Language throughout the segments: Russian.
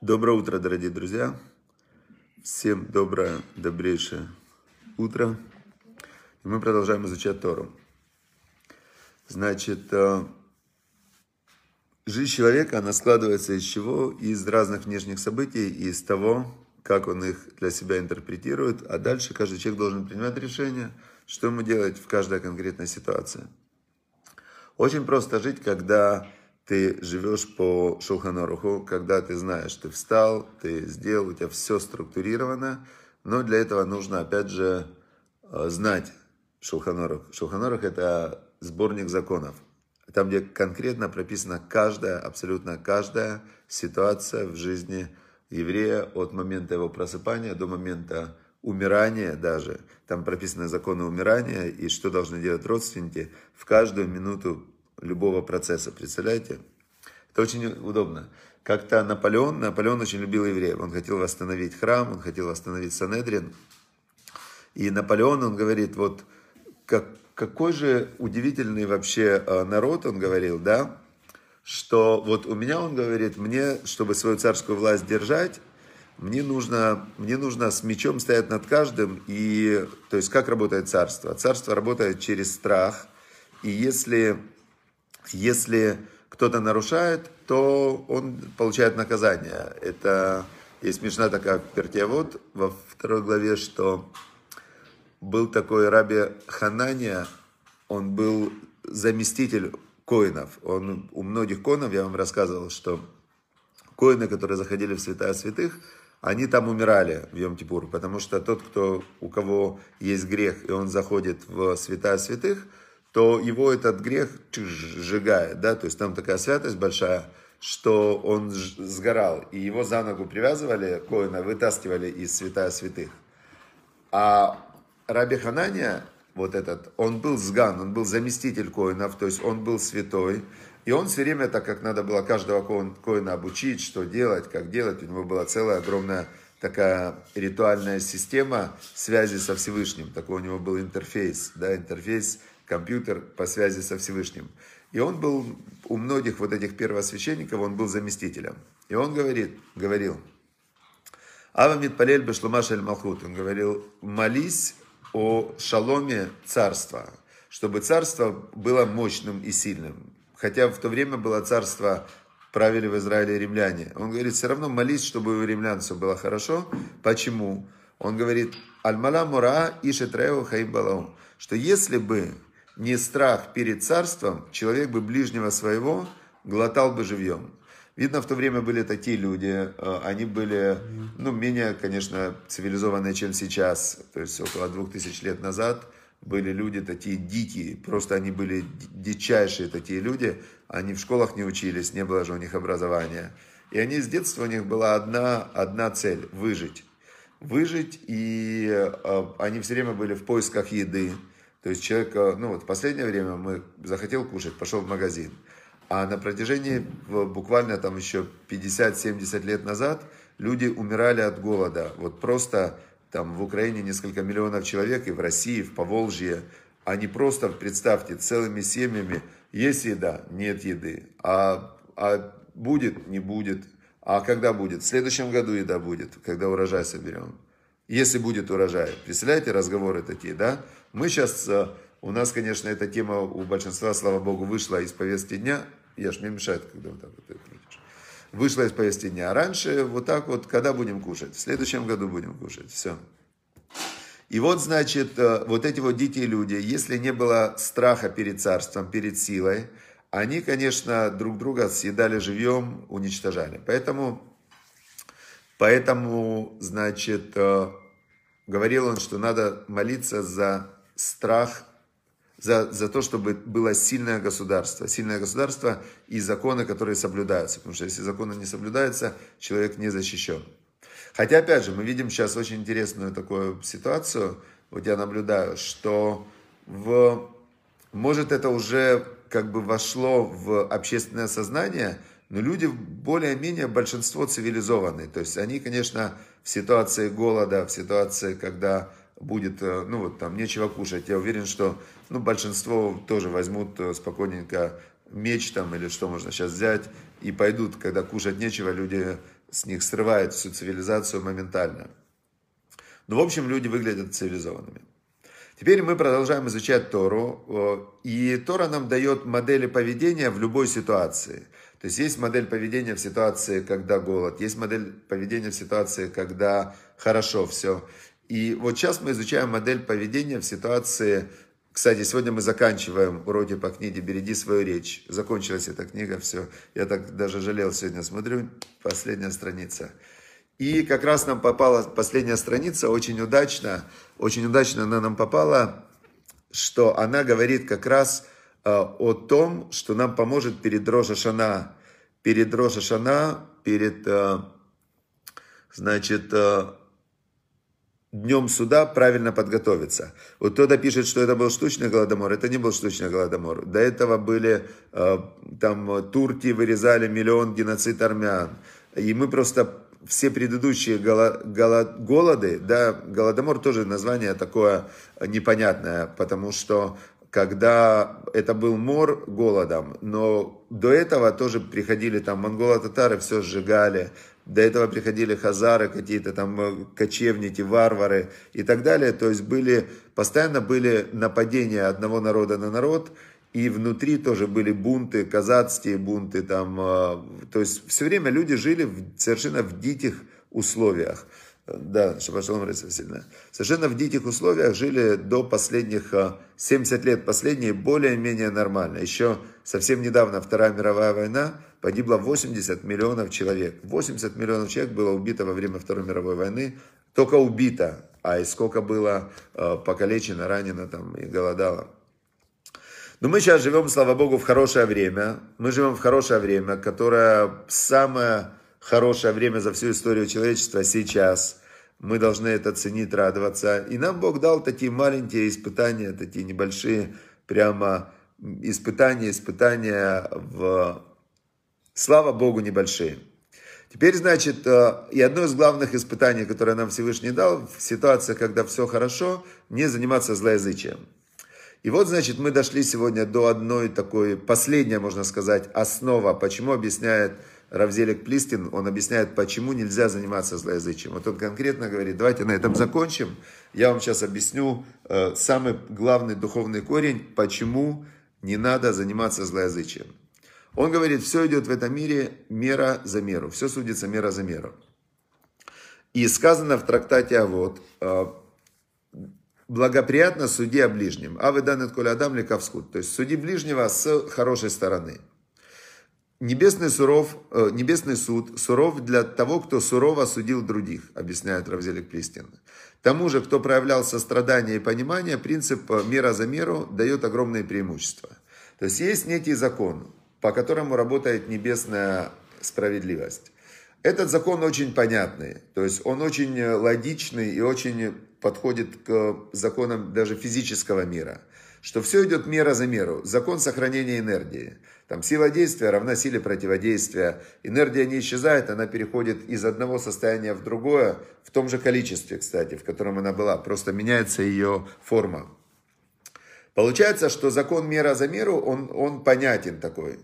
Доброе утро, дорогие друзья. Всем доброе, добрейшее утро. И мы продолжаем изучать Тору. Значит, э, жизнь человека, она складывается из чего? Из разных внешних событий, из того, как он их для себя интерпретирует. А дальше каждый человек должен принимать решение, что ему делать в каждой конкретной ситуации. Очень просто жить, когда ты живешь по Шулханоруху, когда ты знаешь, ты встал, ты сделал, у тебя все структурировано, но для этого нужно, опять же, э, знать Шулханорух. Шулханорух – это сборник законов. Там, где конкретно прописана каждая, абсолютно каждая ситуация в жизни еврея от момента его просыпания до момента умирания даже. Там прописаны законы умирания и что должны делать родственники в каждую минуту любого процесса, представляете? Это очень удобно. Как-то Наполеон, Наполеон очень любил евреев, он хотел восстановить храм, он хотел восстановить Санедрин. И Наполеон, он говорит, вот как, какой же удивительный вообще э, народ, он говорил, да, что вот у меня, он говорит, мне, чтобы свою царскую власть держать, мне нужно, мне нужно с мечом стоять над каждым. И, то есть, как работает царство? Царство работает через страх. И если если кто-то нарушает, то он получает наказание. Это есть смешна такая в Пертиавод во второй главе, что был такой раби Ханания, он был заместитель коинов. Он, у многих коинов, я вам рассказывал, что коины, которые заходили в святая святых, они там умирали в Йом-Кипур, потому что тот, кто, у кого есть грех, и он заходит в святая святых – то его этот грех сжигает, да, то есть там такая святость большая, что он сгорал, и его за ногу привязывали, коина вытаскивали из святая святых. А Раби Ханания, вот этот, он был сган, он был заместитель коинов, то есть он был святой, и он все время, так как надо было каждого коина обучить, что делать, как делать, у него была целая огромная такая ритуальная система связи со Всевышним, такой у него был интерфейс, да, интерфейс компьютер по связи со Всевышним. И он был, у многих вот этих первосвященников, он был заместителем. И он говорит, говорил, Ава Митпалель Бешлумаш Эль Малхут, он говорил, молись о шаломе царства, чтобы царство было мощным и сильным. Хотя в то время было царство, правили в Израиле римляне. Он говорит, все равно молись, чтобы у римлян все было хорошо. Почему? Он говорит, Аль-Мала Мура Ишетреу Хаим Балаум, что если бы не страх перед царством, человек бы ближнего своего глотал бы живьем. Видно, в то время были такие люди, э, они были, ну, менее, конечно, цивилизованные, чем сейчас. То есть около двух тысяч лет назад были люди такие дикие, просто они были дичайшие такие люди. Они в школах не учились, не было же у них образования. И они с детства, у них была одна, одна цель – выжить. Выжить, и э, они все время были в поисках еды. То есть человек, э, ну вот в последнее время мы захотел кушать, пошел в магазин. А на протяжении буквально там еще 50-70 лет назад люди умирали от голода. Вот просто там в Украине несколько миллионов человек, и в России, в Поволжье, они просто, представьте, целыми семьями, есть еда, нет еды, а, а будет, не будет, а когда будет? В следующем году еда будет, когда урожай соберем. Если будет урожай. Представляете, разговоры такие, да? Мы сейчас, э, у нас, конечно, эта тема у большинства, слава богу, вышла из повестки дня. Я ж мне мешает, когда вот так вот крутишь. Вышла из повестки дня. А раньше вот так вот, когда будем кушать? В следующем году будем кушать. Все. И вот, значит, э, вот эти вот дикие люди, если не было страха перед царством, перед силой, они, конечно, друг друга съедали живьем, уничтожали. Поэтому, поэтому, значит, э, говорил он, что надо молиться за страх за, за то, чтобы было сильное государство. Сильное государство и законы, которые соблюдаются. Потому что если законы не соблюдаются, человек не защищен. Хотя, опять же, мы видим сейчас очень интересную такую ситуацию. Вот я наблюдаю, что в, может это уже как бы вошло в общественное сознание, но люди более-менее большинство цивилизованные. То есть они, конечно, в ситуации голода, в ситуации, когда будет, э, ну вот там нечего кушать, я уверен, что ну, большинство тоже возьмут э, спокойненько меч там или что можно сейчас взять и пойдут, когда кушать нечего, люди с них срывает всю цивилизацию моментально. Но, в общем, люди выглядят цивилизованными. Теперь мы продолжаем изучать Тору, и Тора нам дает модели поведения в любой ситуации. То есть есть модель поведения в ситуации, когда голод, есть модель поведения в ситуации, когда хорошо все. И вот сейчас мы изучаем модель поведения в ситуации, кстати, сегодня мы заканчиваем уроки по книге «Береги свою речь». Закончилась эта книга, все. Я так даже жалел сегодня, смотрю, последняя страница. И как раз нам попала последняя страница, очень удачно, очень удачно она нам попала, что она говорит как раз о том, что нам поможет перед Рожа Шана, перед Рожа Шана, перед, э, значит, э, днем суда правильно подготовиться. Вот кто-то пишет, что это был штучный голодомор. Это не был штучный голодомор. До этого были, там, турки вырезали миллион геноцид армян. И мы просто все предыдущие голо, голо, голоды, да, голодомор тоже название такое непонятное, потому что когда это был мор голодом, но до этого тоже приходили там монголо-татары, все сжигали, до этого приходили хазары, какие-то там э, кочевники, варвары и так далее. То есть были, постоянно были нападения одного народа на народ, и внутри тоже были бунты, казацкие бунты, там, а, то есть все время люди жили в, совершенно в диких условиях. Да, Шабашалом сильно. Совершенно в диких условиях жили до последних 70 а, лет. Последние более-менее нормально. Еще совсем недавно Вторая мировая война погибло 80 миллионов человек. 80 миллионов человек было убито во время Второй мировой войны. Только убито. А и сколько было а, покалечено, ранено там и голодало. Но мы сейчас живем, слава Богу, в хорошее время. Мы живем в хорошее время, которое самое хорошее время за всю историю человечества сейчас. Мы должны это ценить, радоваться. И нам Бог дал такие маленькие испытания, такие небольшие, прямо испытания, испытания в... Слава Богу, небольшие. Теперь, значит, э, и одно из главных испытаний, которое нам Всевышний дал, в ситуации, когда все хорошо, не заниматься злоязычием. И вот, значит, мы дошли сегодня до одной такой, последняя, можно сказать, основа, почему объясняет Равзелик Плистин, он объясняет, почему нельзя заниматься злоязычием. Вот он конкретно говорит, давайте на этом закончим. Я вам сейчас объясню э, самый главный духовный корень, почему не надо заниматься злоязычием. Он говорит, все идет в этом мире мера за меру, все судится мера за меру. И сказано в трактате «А вот», э, благоприятно суди о ближнем. А вы данный коля адам лекавскут. То есть суди ближнего с хорошей стороны. Небесный, суров, э, небесный суд суров для того, кто сурово судил других, объясняет Равзелик Плистин. Тому же, кто проявлял сострадание и понимание, принцип э, мера за меру дает огромные преимущества. То есть есть некий закон, по которому работает небесная справедливость. Этот закон очень понятный, то есть он очень э, логичный и очень подходит к законам даже физического мира. Что все идет мера за меру. Закон сохранения энергии. Там сила действия равна силе противодействия. Энергия не исчезает, она переходит из одного состояния в другое, в том же количестве, кстати, в котором она была. Просто меняется ее форма. Получается, что закон мера за меру, он, он понятен такой.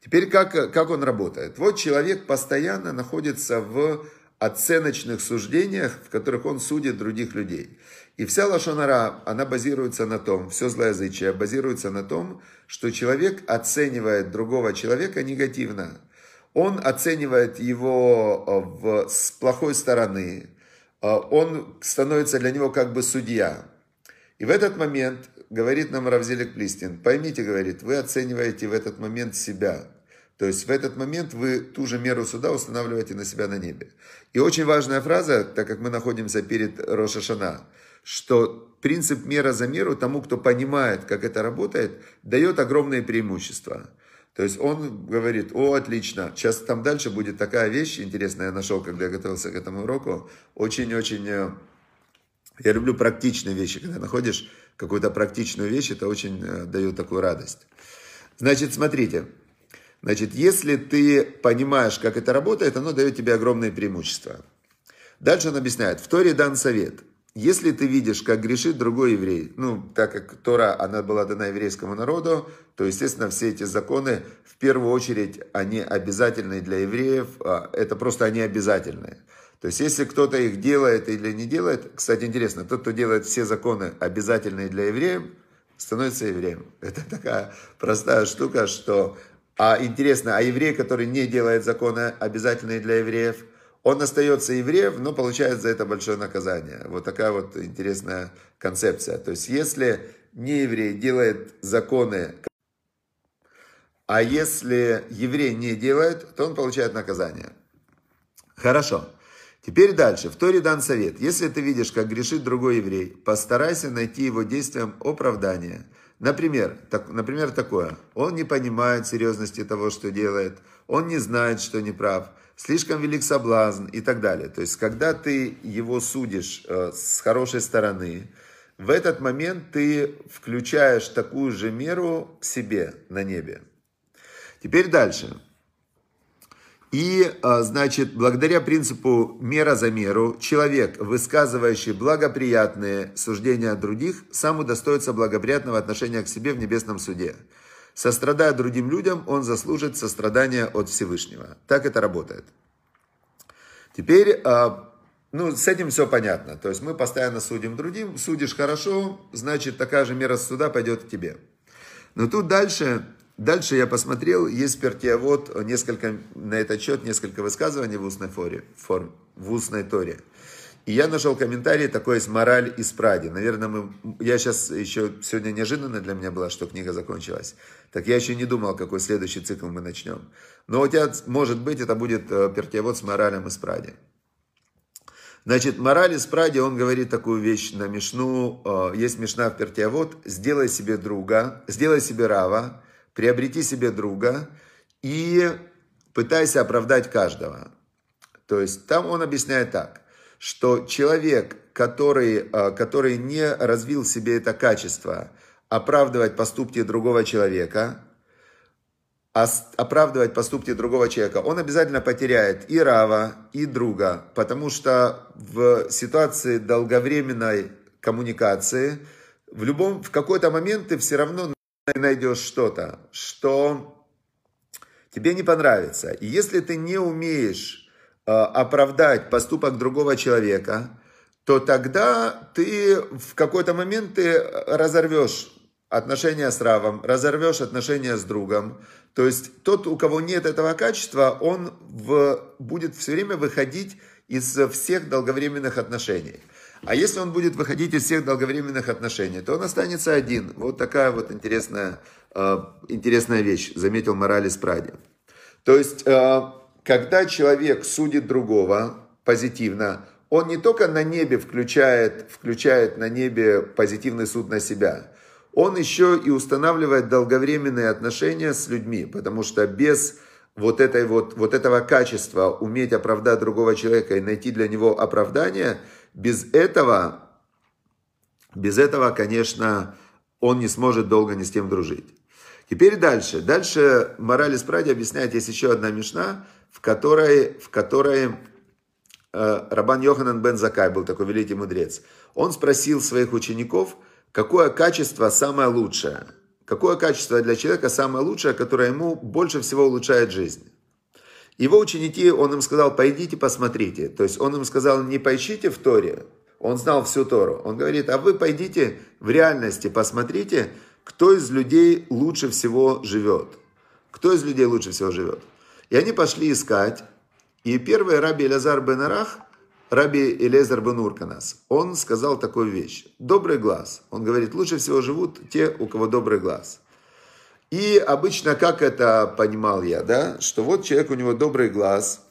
Теперь как, как он работает? Вот человек постоянно находится в оценочных суждениях, в которых он судит других людей. И вся лошонара, она базируется на том, все злоязычие базируется на том, что человек оценивает другого человека негативно. Он оценивает его э, в, с плохой стороны. Э, он становится для него как бы судья. И в этот момент, говорит нам Равзелик Плистин, поймите, говорит, вы оцениваете в этот момент себя. То есть в этот момент вы ту же меру суда устанавливаете на себя на небе. И очень важная фраза, так как мы находимся перед Рошашана, что принцип мера за меру тому, кто понимает, как это работает, дает огромные преимущества. То есть он говорит, о, отлично, сейчас там дальше будет такая вещь интересная, я нашел, когда я готовился к этому уроку, очень-очень, э, я люблю практичные вещи, когда находишь какую-то практичную вещь, это очень э, дает такую радость. Значит, смотрите, Значит, если ты понимаешь, как это работает, оно дает тебе огромное преимущество. Дальше он объясняет. В Торе дан совет. если ты видишь, как грешит другой еврей, ну, так как Тора, она была дана еврейскому народу, то, естественно, все эти законы, в первую очередь, они обязательны для евреев, а, это просто они обязательные. То есть, если кто-то их делает или не делает, кстати, интересно, тот, кто делает все законы обязательные для евреев, становится евреем. Это такая простая штука, что... А интересно, а еврей, который не делает законы обязательные для евреев, он остается евреем, но получает за это большое наказание. Вот такая вот интересная концепция. То есть, если не еврей делает законы, а если еврей не делает, то он получает наказание. Хорошо. Теперь дальше. В Торе дан совет. Если ты видишь, как грешит другой еврей, постарайся найти его действием оправдание. Например, так, например, такое. Он не понимает серьезности того, что делает. Он не знает, что не прав. Слишком велик соблазн и так далее. То есть, когда ты его судишь э, с хорошей стороны, в этот момент ты включаешь такую же меру себе на небе. Теперь дальше. И, а, значит, благодаря принципу мера за меру, человек, высказывающий благоприятные суждения о других, сам удостоится благоприятного отношения к себе в небесном суде. Сострадая другим людям, он заслужит сострадания от Всевышнего. Так это работает. Теперь, а, ну, с этим все понятно. То есть мы постоянно судим другим, судишь хорошо, значит, такая же мера суда пойдет к тебе. Но тут дальше Дальше я посмотрел, есть пертиавод, несколько, на этот счет несколько высказываний в устной, форе, форм, в устной торе. И я нашел комментарий такой из «Мораль из Пради». Наверное, мы, я сейчас еще, сегодня неожиданно для меня было, что книга закончилась. Так я еще не думал, какой следующий цикл мы начнем. Но у тебя, может быть, это будет э, пертиавод с «Моралем из Пради». Значит, мораль из Пради, он говорит такую вещь на Мишну. Э, есть Мишна в Пертиавод. Сделай себе друга, сделай себе рава, приобрети себе друга и пытайся оправдать каждого. То есть там он объясняет так, что человек, который, а, который не развил в себе это качество, оправдывать поступки другого человека, оправдывать поступки другого человека, он обязательно потеряет и Рава, и друга, потому что в ситуации долговременной коммуникации в любом, в какой-то момент ты все равно найдешь что-то, что тебе не понравится. И если ты не умеешь э, оправдать поступок другого человека, то тогда ты в какой-то момент ты разорвешь отношения с Равом, разорвешь отношения с другом. То есть тот, у кого нет этого качества, он в, будет все время выходить из всех долговременных отношений. А если он будет выходить из всех долговременных отношений, то он останется один. Вот такая вот интересная, э, интересная вещь, заметил Моралес Пради. То есть, э, когда человек судит другого позитивно, он не только на небе включает, включает на небе позитивный суд на себя, он еще и устанавливает долговременные отношения с людьми, потому что без вот, этой вот, вот этого качества уметь оправдать другого человека и найти для него оправдание – без этого, без этого, конечно, он не сможет долго ни с кем дружить. Теперь дальше. Дальше Мораль из объясняет, есть еще одна мишна, в которой, в которой э, Рабан Йоханан бен Закай был такой великий мудрец. Он спросил своих учеников, какое качество самое лучшее. Какое качество для человека самое лучшее, которое ему больше всего улучшает жизнь. Его ученики, он им сказал, пойдите посмотрите. То есть он им сказал, не поищите в Торе, он знал всю Тору. Он говорит, а вы пойдите в реальности, посмотрите, кто из людей лучше всего живет. Кто из людей лучше всего живет. И они пошли искать. И первый раби Элязар бен Арах, раби Элезар бен Урканас, он сказал такую вещь. Добрый глаз. Он говорит, лучше всего живут те, у кого добрый глаз. И обычно, как это понимал я, да, что вот человек, у него добрый глаз,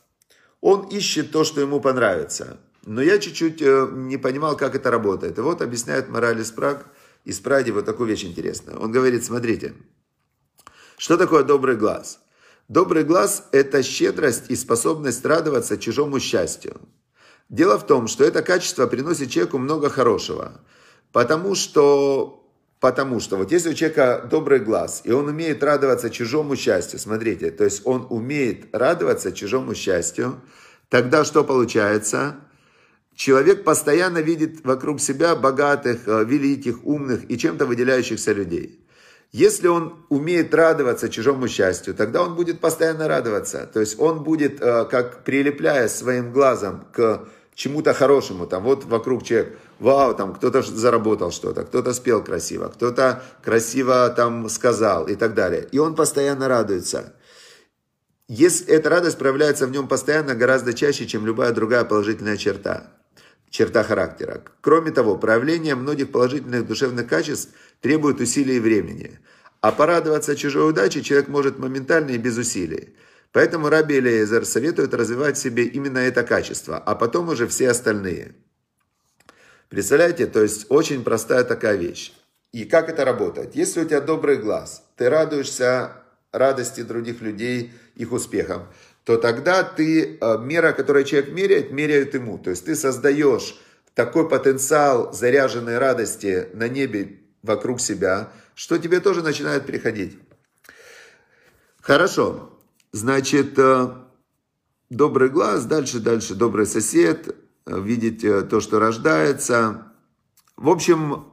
он ищет то, что ему понравится. Но я чуть-чуть э, не понимал, как это работает. И вот объясняет мораль из Праг, из Пради вот такую вещь интересную. Он говорит, смотрите, что такое добрый глаз? Добрый глаз – это щедрость и способность радоваться чужому счастью. Дело в том, что это качество приносит человеку много хорошего, потому что Потому что вот если у человека добрый глаз, и он умеет радоваться чужому счастью, смотрите, то есть он умеет радоваться чужому счастью, тогда что получается? человек постоянно видит вокруг себя богатых, э, великих, умных и чем-то выделяющихся людей. Если он умеет радоваться чужому счастью, тогда он будет постоянно радоваться. То есть он будет, э, как прилепляя своим глазом к чему-то хорошему. Там вот вокруг человек, вау, там кто-то заработал что-то, кто-то спел красиво, кто-то красиво там сказал и так далее. И он постоянно радуется. Если эта радость проявляется в нем постоянно гораздо чаще, чем любая другая положительная черта, черта характера. Кроме того, проявление многих положительных душевных качеств требует усилий и времени. А порадоваться чужой удаче человек может моментально и без усилий. Поэтому Раби Элиезер советует развивать в себе именно это качество, а потом уже все остальные. Представляете, то есть очень простая такая вещь. И как это работает? Если у тебя добрый глаз, ты радуешься радости других людей, их успехам, то тогда ты, э, мера, которую человек меряет, меряет ему. То есть ты создаешь такой потенциал заряженной радости на небе вокруг себя, что тебе тоже начинает приходить. Хорошо. Значит, э, добрый глаз, дальше, дальше, добрый сосед, э, видеть то, что рождается. В общем,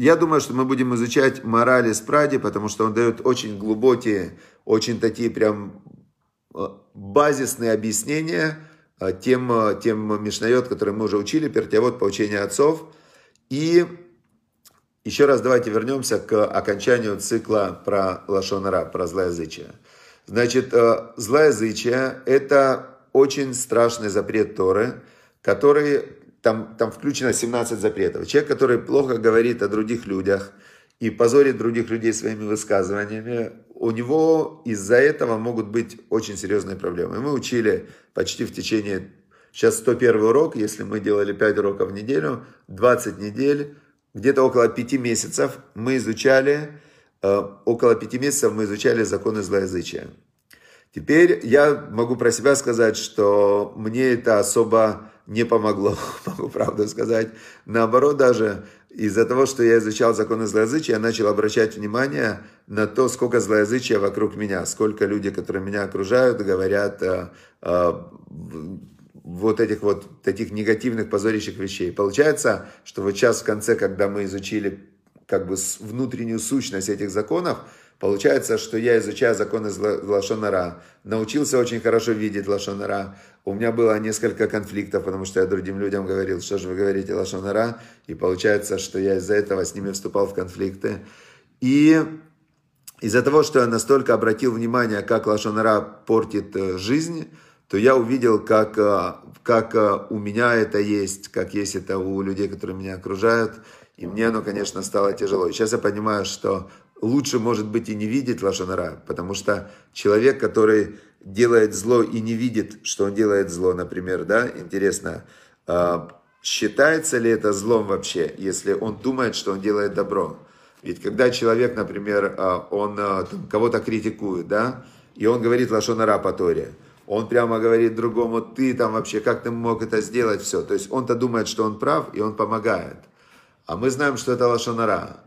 я думаю, что мы будем изучать морали Спради, потому что он дает очень глубокие, очень такие прям э, базисные объяснения э, тем, э, тем Мишнайот, которые мы уже учили, пертиавод по учению отцов. И еще раз давайте вернемся к окончанию цикла про лошонара, про злоязычие. Значит, злоязычие – это очень страшный запрет Торы, который там, там включено 17 запретов. Человек, который плохо говорит о других людях и позорит других людей своими высказываниями, у него из-за этого могут быть очень серьезные проблемы. И мы учили почти в течение, сейчас 101 урок, если мы делали 5 уроков в неделю, 20 недель, где-то около 5 месяцев мы изучали, э, около 5 месяцев мы изучали законы злоязычия. Теперь я могу про себя сказать, что мне это особо не помогло, могу правду сказать. Наоборот, даже из-за того, что я изучал законы злоязычия, я начал обращать внимание на то, сколько злоязычия вокруг меня, сколько люди, которые меня окружают, говорят а, а, вот этих вот таких негативных, позорящих вещей. Получается, что вот сейчас в конце, когда мы изучили как бы внутреннюю сущность этих законов, Получается, что я изучаю законы Лашонара, научился очень хорошо видеть Лашонара. У меня было несколько конфликтов, потому что я другим людям говорил, что же вы говорите Лашонара, и получается, что я из-за этого с ними вступал в конфликты. И из-за того, что я настолько обратил внимание, как Лашонара портит э, жизнь, то я увидел, как, э, как э, у меня это есть, как есть это у людей, которые меня окружают. И мне оно, конечно, стало тяжело. И сейчас я понимаю, что лучше, может быть, и не видеть лошонара, потому что человек, который делает зло и не видит, что он делает зло, например, да, интересно, а, считается ли это злом вообще, если он думает, что он делает добро? Ведь когда человек, например, а, он а, кого-то критикует, да, и он говорит лошонара по Торе, он прямо говорит другому, ты там вообще, как ты мог это сделать, все. То есть он-то думает, что он прав, и он помогает. А мы знаем, что это лошонара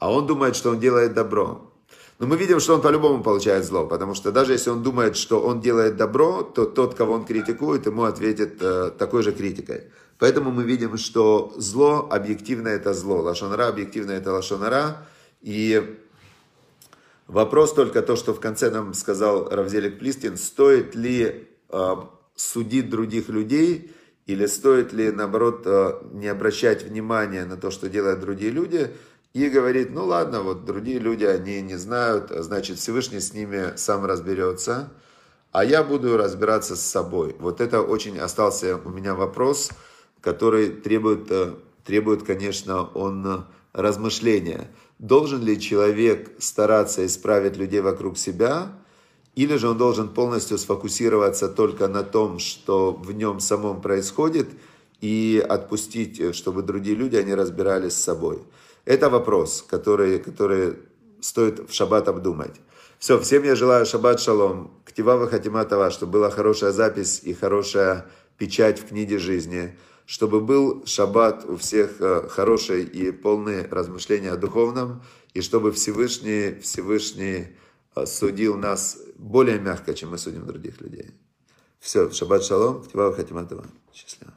а он думает, что он делает добро. Но мы видим, что он по-любому получает зло, потому что даже если он думает, что он делает добро, то тот, кого он критикует, ему ответит э, такой же критикой. Поэтому мы видим, что зло объективно это зло, лошонара объективно это лошонара. И вопрос только то, что в конце нам сказал Равзелик Плистин, стоит ли э, судить других людей, или стоит ли, наоборот, э, не обращать внимания на то, что делают другие люди – и говорит, ну ладно, вот другие люди, они не знают, значит Всевышний с ними сам разберется, а я буду разбираться с собой. Вот это очень остался у меня вопрос, который требует, э, требует конечно, он э, размышления. Должен ли человек стараться исправить людей вокруг себя, или же он должен полностью сфокусироваться только на том, что в нем самом происходит, и отпустить, э, чтобы другие люди, они разбирались с собой. Это вопрос, который, который стоит в шаббат обдумать. Все, всем я желаю шаббат шалом, ктива хатиматова, чтобы была хорошая запись и хорошая печать в книге жизни, чтобы был шаббат у всех э, хороший и полный размышления о духовном, и чтобы Всевышний, Всевышний судил нас более мягко, чем мы судим других людей. Все, шаббат шалом, ктива хатиматова. Счастливо.